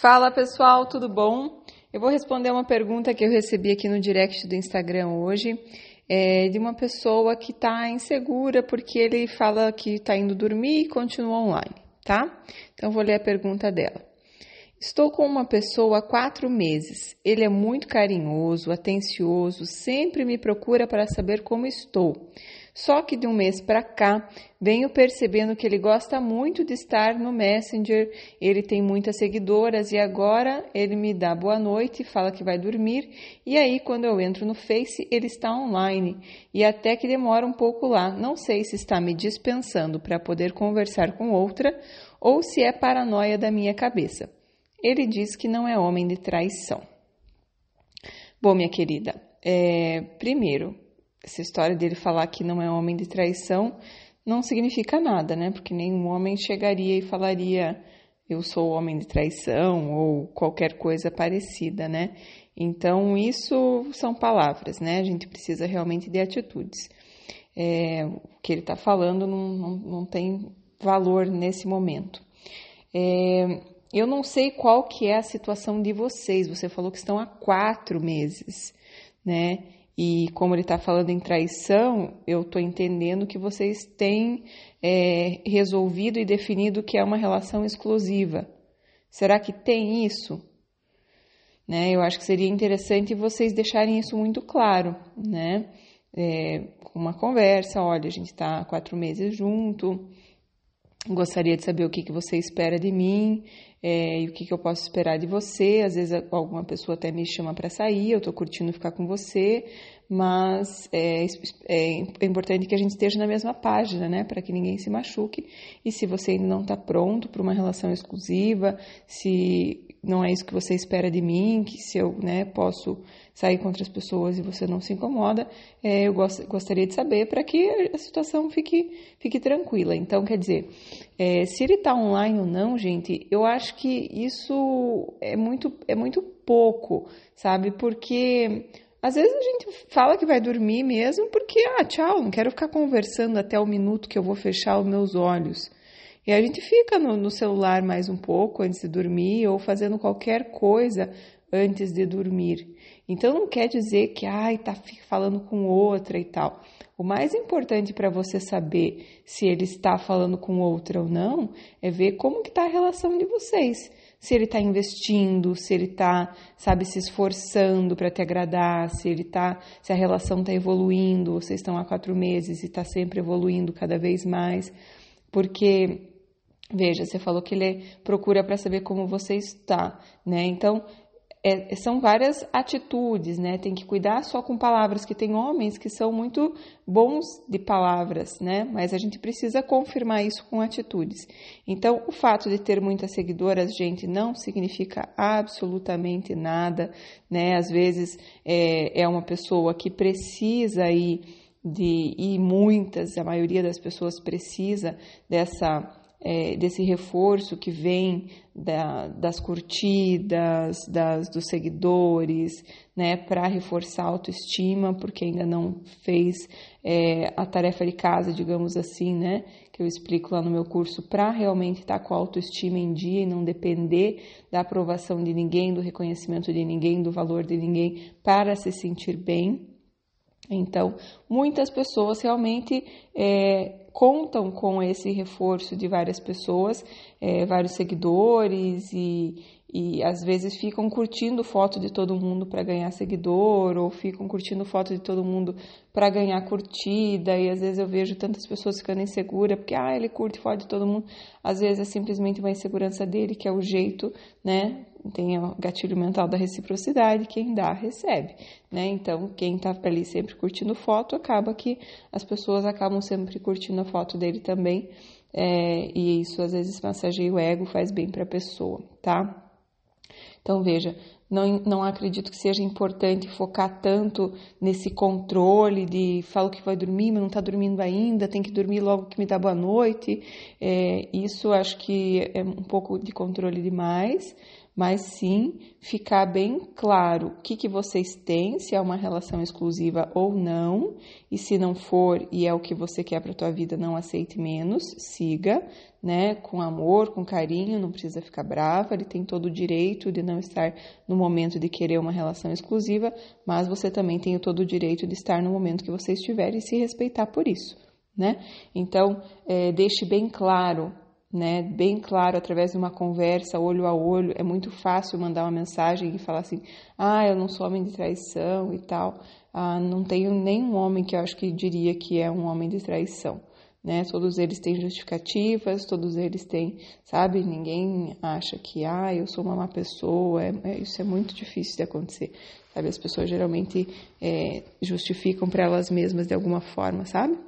Fala pessoal, tudo bom? Eu vou responder uma pergunta que eu recebi aqui no direct do Instagram hoje, é, de uma pessoa que está insegura porque ele fala que está indo dormir e continua online, tá? Então vou ler a pergunta dela. Estou com uma pessoa há quatro meses. Ele é muito carinhoso, atencioso, sempre me procura para saber como estou. Só que de um mês para cá, venho percebendo que ele gosta muito de estar no Messenger, ele tem muitas seguidoras e agora ele me dá boa noite, fala que vai dormir, e aí quando eu entro no Face, ele está online e até que demora um pouco lá. Não sei se está me dispensando para poder conversar com outra ou se é paranoia da minha cabeça. Ele diz que não é homem de traição. Bom, minha querida, é, primeiro, essa história dele falar que não é homem de traição não significa nada, né? Porque nenhum homem chegaria e falaria eu sou homem de traição ou qualquer coisa parecida, né? Então, isso são palavras, né? A gente precisa realmente de atitudes. É, o que ele está falando não, não, não, tem valor nesse momento. É, eu não sei qual que é a situação de vocês. Você falou que estão há quatro meses, né? E como ele está falando em traição, eu estou entendendo que vocês têm é, resolvido e definido que é uma relação exclusiva. Será que tem isso? Né? Eu acho que seria interessante vocês deixarem isso muito claro, né? É, uma conversa, olha, a gente está quatro meses junto, gostaria de saber o que, que você espera de mim é, e o que, que eu posso esperar de você. Às vezes alguma pessoa até me chama para sair, eu estou curtindo ficar com você, mas é, é, é, importante que a gente esteja na mesma página, né, para que ninguém se machuque. E se você ainda não está pronto para uma relação exclusiva, se não é isso que você espera de mim, que se eu né, posso sair com outras pessoas e você não se incomoda, é, eu gost, gostaria de saber para que a situação fique, fique tranquila. Então, quer dizer, é, se ele está online ou não, gente, eu acho que isso é muito, é muito pouco, sabe? Porque às vezes a gente fala que vai dormir mesmo porque, ah, tchau, não quero ficar conversando até o minuto que eu vou fechar os meus olhos. E a gente fica no, no celular mais um pouco antes de dormir ou fazendo qualquer coisa antes de dormir. Então não quer dizer que, ai, tá falando com outra e tal. O mais importante para você saber se ele está falando com outra ou não é ver como que está a relação de vocês se ele está investindo, se ele está, sabe, se esforçando para te agradar, se ele tá, se a relação está evoluindo, vocês estão há quatro meses e está sempre evoluindo cada vez mais, porque veja, você falou que ele procura para saber como você está, né? Então é, são várias atitudes, né? Tem que cuidar só com palavras, que tem homens que são muito bons de palavras, né? Mas a gente precisa confirmar isso com atitudes. Então, o fato de ter muitas seguidoras, gente, não significa absolutamente nada, né? Às vezes é, é uma pessoa que precisa ir de e muitas, a maioria das pessoas precisa dessa é, desse reforço que vem da, das curtidas, das, dos seguidores, né, para reforçar a autoestima, porque ainda não fez é, a tarefa de casa, digamos assim, né, que eu explico lá no meu curso, para realmente estar tá com a autoestima em dia e não depender da aprovação de ninguém, do reconhecimento de ninguém, do valor de ninguém, para se sentir bem. Então, muitas pessoas realmente é, contam com esse reforço de várias pessoas, é, vários seguidores e, e às vezes ficam curtindo foto de todo mundo para ganhar seguidor ou ficam curtindo foto de todo mundo para ganhar curtida e às vezes eu vejo tantas pessoas ficando inseguras porque ah ele curte foto de todo mundo. Às vezes é simplesmente uma insegurança dele que é o jeito né tem o gatilho mental da reciprocidade quem dá recebe né. Então quem está ali sempre curtindo foto acaba que as pessoas acabam sempre curtindo a foto dele também é, e isso às vezes massageia o ego faz bem para a pessoa tá então veja, não, não acredito que seja importante focar tanto nesse controle de falo que vai dormir, mas não está dormindo ainda, tem que dormir logo que me dá boa noite. É, isso acho que é um pouco de controle demais mas sim ficar bem claro o que, que vocês têm, se é uma relação exclusiva ou não, e se não for e é o que você quer para a tua vida, não aceite menos, siga, né, com amor, com carinho, não precisa ficar brava, ele tem todo o direito de não estar no momento de querer uma relação exclusiva, mas você também tem todo o direito de estar no momento que você estiver e se respeitar por isso, né? Então, é, deixe bem claro né, bem claro através de uma conversa olho a olho. É muito fácil mandar uma mensagem e falar assim: "Ah, eu não sou homem de traição" e tal. Ah, não tenho nenhum homem que eu acho que diria que é um homem de traição. Né? Todos eles têm justificativas, todos eles têm, sabe? Ninguém acha que, ah, eu sou uma má pessoa. É, é, isso é muito difícil de acontecer, sabe? As pessoas geralmente é, justificam para elas mesmas de alguma forma, sabe?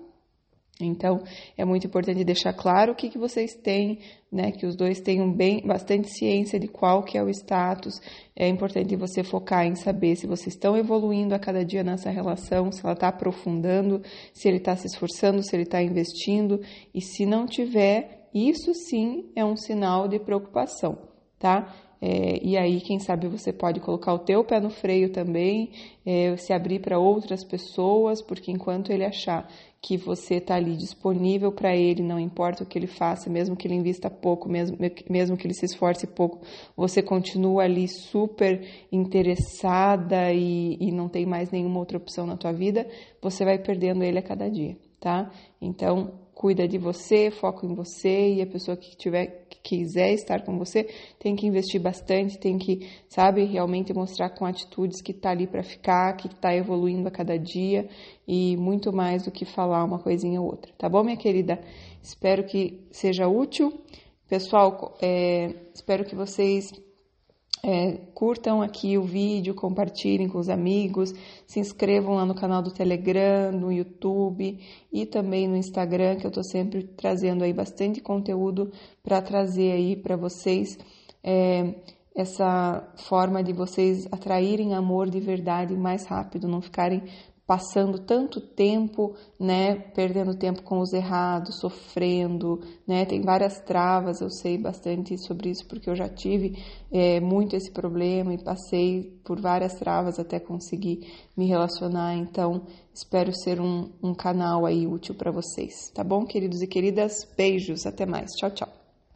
Então, é muito importante deixar claro o que, que vocês têm, né? Que os dois tenham bem, bastante ciência de qual que é o status. É importante você focar em saber se vocês estão evoluindo a cada dia nessa relação, se ela está aprofundando, se ele está se esforçando, se ele está investindo. E se não tiver, isso sim é um sinal de preocupação, tá? É, e aí, quem sabe você pode colocar o teu pé no freio também, é, se abrir para outras pessoas, porque enquanto ele achar que você está ali disponível para ele, não importa o que ele faça, mesmo que ele invista pouco, mesmo, mesmo que ele se esforce pouco, você continua ali super interessada e, e não tem mais nenhuma outra opção na tua vida, você vai perdendo ele a cada dia, tá? Então, cuida de você, foca em você e a pessoa que tiver que quiser estar com você tem que investir bastante, tem que, sabe, realmente mostrar com atitudes que está ali para ficar, que está evoluindo a cada dia e muito mais do que falar uma coisinha ou outra, tá bom, minha querida? Espero que seja útil. Pessoal, é, espero que vocês é, curtam aqui o vídeo, compartilhem com os amigos, se inscrevam lá no canal do Telegram, no YouTube e também no Instagram, que eu estou sempre trazendo aí bastante conteúdo para trazer aí para vocês é, essa forma de vocês atraírem amor de verdade mais rápido, não ficarem passando tanto tempo, né, perdendo tempo com os errados, sofrendo, né, tem várias travas, eu sei bastante sobre isso porque eu já tive é, muito esse problema e passei por várias travas até conseguir me relacionar, então espero ser um, um canal aí útil para vocês, tá bom, queridos e queridas? Beijos, até mais, tchau, tchau.